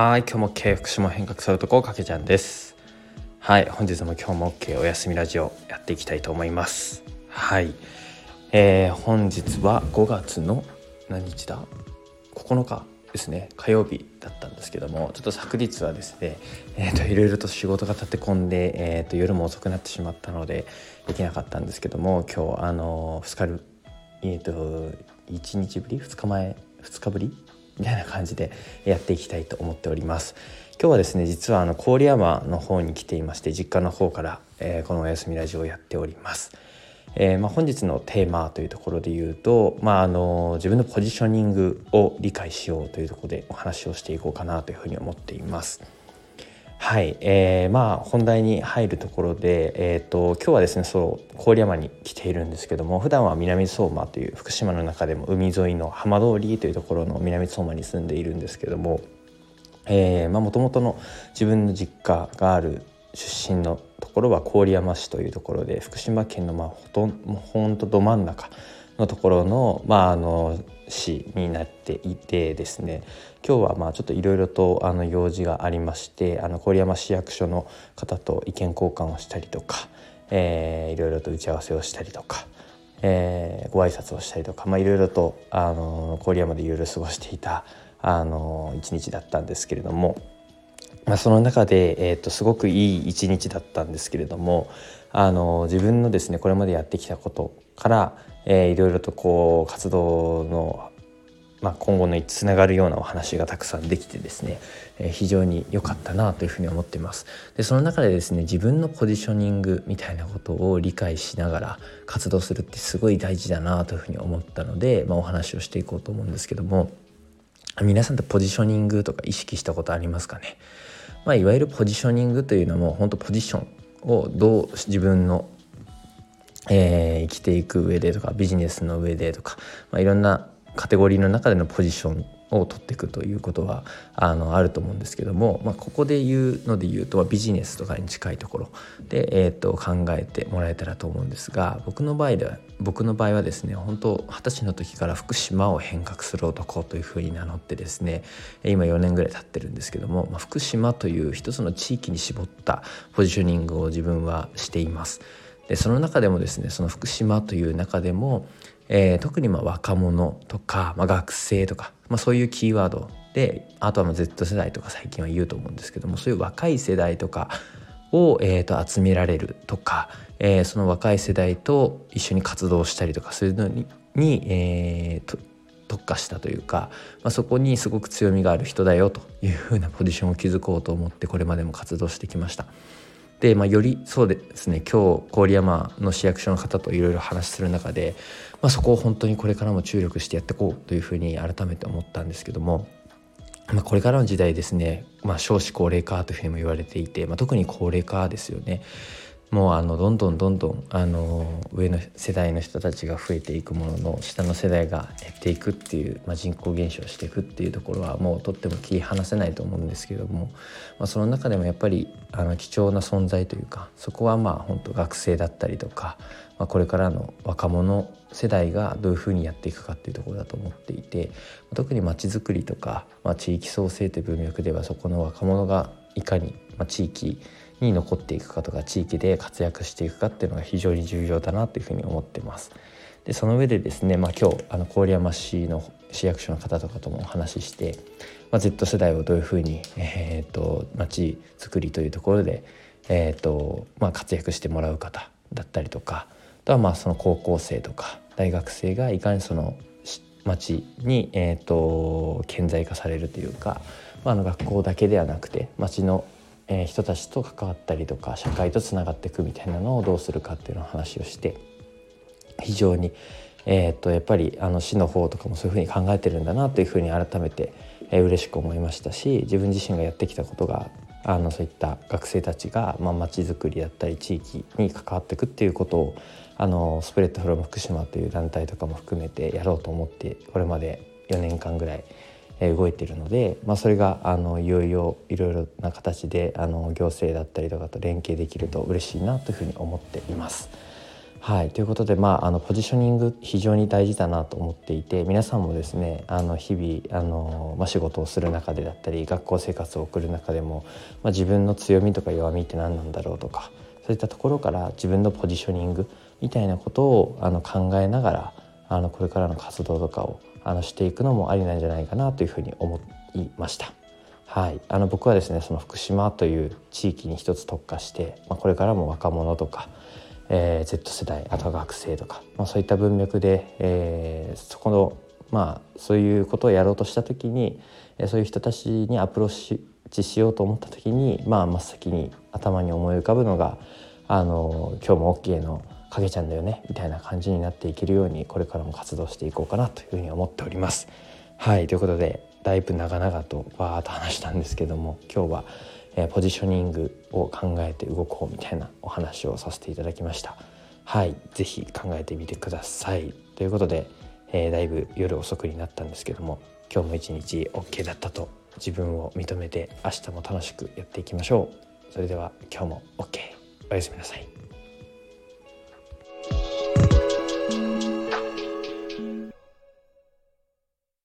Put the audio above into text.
はい今日も経営福祉も変革するとこかけちゃんです。はい本日も今日も OK お休みラジオやっていきたいと思います。はいえー、本日は5月の何日だ？9日ですね。火曜日だったんですけどもちょっと昨日はですねえーと、いろいろと仕事が立て込んで、えーと、夜も遅くなってしまったのでできなかったんですけども今日あの2日えーと、と1日ぶり？2日前？2日ぶり？みたいな感じでやっていきたいと思っております今日はですね実はあの郡山の方に来ていまして実家の方から、えー、このお休みラジオをやっておりますえー、まあ、本日のテーマというところで言うと、まあ、あの自分のポジショニングを理解しようというところでお話をしていこうかなというふうに思っています。はい、えー、まあ本題に入るところで、えーと、今日はですねそう郡山に来ているんですけども普段は南相馬という福島の中でも海沿いの浜通りというところの南相馬に住んでいるんですけどももともとの自分の実家がある出身のところは郡山市というところで福島県のまあほとんほんとど真ん中のところの,、まあ、あの市になっていてですね今日はまあちょっといろいろとあの用事がありましてあの郡山市役所の方と意見交換をしたりとか、いろいろと打ち合わせをしたりとか、えー、ご挨拶をしたりとか、いろいろとあの郡山でいろいろ過ごしていたあの一日だったんですけれども。まあ、その中で、えーと、すごくいい一日だったんですけれどもあの自分のですねこれまでやってきたことから、えー、いろいろとこう活動の、まあ、今後のつながるようなお話がたくさんできてですね、えー、非常に良かったなというふうに思っています。でその中でですね自分のポジショニングみたいなことを理解しながら活動するってすごい大事だなというふうに思ったので、まあ、お話をしていこうと思うんですけども皆さんってポジショニングとか意識したことありますかね？まあ、いわゆるポジショニングというのも本当ポジションをどう自分の、えー、生きていく上でとかビジネスの上でとか、まあ、いろんなカテゴリーの中でのポジションを取っていくということはあのあると思うんですけども、まあ、ここで言うので言うとビジネスとかに近いところで、えー、と考えてもらえたらと思うんですが僕の場合では僕の場合はですね本当二十歳の時から福島を変革する男というふうに名乗ってですね今4年ぐらい経ってるんですけども、まあ、福島という一つの地域に絞ったポジショニングを自分はしています。でその中でもですねその福島という中でもえー、特にまあ若者とか、まあ、学生とか、まあ、そういうキーワードであとはまあ Z 世代とか最近は言うと思うんですけどもそういう若い世代とかを、えー、と集められるとか、えー、その若い世代と一緒に活動したりとかそういうのにに、えー、特化したというか、まあ、そこにすごく強みがある人だよというふうなポジションを築こうと思ってこれまでも活動してきました。で、まあ、よりそうですね今日郡山の市役所の方といろいろ話する中で、まあ、そこを本当にこれからも注力してやっていこうというふうに改めて思ったんですけども。まあ、これからの時代ですね、まあ、少子高齢化というふうにも言われていて、まあ、特に高齢化ですよね。もうあのどんどんどんどんあの上の世代の人たちが増えていくものの下の世代が減っていくっていう、まあ、人口減少していくっていうところはもうとっても切り離せないと思うんですけども、まあ、その中でもやっぱりあの貴重な存在というかそこはまあ本当学生だったりとか、まあ、これからの若者世代がどういうふうにやっていくかっていうところだと思っていて特にまちづくりとか、まあ、地域創生という文脈ではそこの若者がいかに、まあ、地域に残っていくかとか地域で活躍していくかっていうのが非常に重要だなというふうに思ってます。でその上でですね、まあ、今日あの郡山市の市役所の方とかともお話しして、まあ、Z 世代をどういうふうに、えーと、町づくりというところで、えーとまあ、活躍してもらう方だったりとかあとはまあその高校生とか大学生がいかにその町に、えーと、顕在化されるというか、まあ、あの学校だけではなくて町のえ、人たちと関わったりとか社会とつながっていくみたいなのをどうするかっていうのを話をして非常に、えー、とやっぱりあの市の方とかもそういうふうに考えてるんだなというふうに改めて、えー、嬉しく思いましたし自分自身がやってきたことがあのそういった学生たちがまあ、づくりだったり地域に関わっていくっていうことをあのスプレッドフロム福島という団体とかも含めてやろうと思ってこれまで4年間ぐらい動いているので、まあ、それがあのいよいよいろいろな形であの行政だったりとかと連携できると嬉しいなというふうに思っています。はいということで、まあ、あのポジショニング非常に大事だなと思っていて皆さんもですねあの日々あの、まあ、仕事をする中でだったり学校生活を送る中でも、まあ、自分の強みとか弱みって何なんだろうとかそういったところから自分のポジショニングみたいなことをあの考えながらあのこれからの活動とかをあのしていくのもありなんじゃないかなというふうに思いました。はい、あの僕はですねその福島という地域に一つ特化して、まあ、これからも若者とか、えー、Z 世代あとは学生とか、まあ、そういった文脈で、えー、そこのまあそういうことをやろうとした時に、そういう人たちにアプローチしようと思った時に、まあ、真っ先に頭に思い浮かぶのが「あの今日も OK の影ちゃんだよね」みたいな感じになっていけるようにこれからも活動していこうかなというふうに思っております。はいということでだいぶ長々とバーッと話したんですけども今日は、えー、ポジショニングを考えて動こうみたいなお話をさせていただきました。はい是非考えてみてください。ということで、えー、だいぶ夜遅くになったんですけども今日も一日 OK だったと自分を認めて明日も楽しくやっていきましょう。それでは今日も OK おやすみなさい。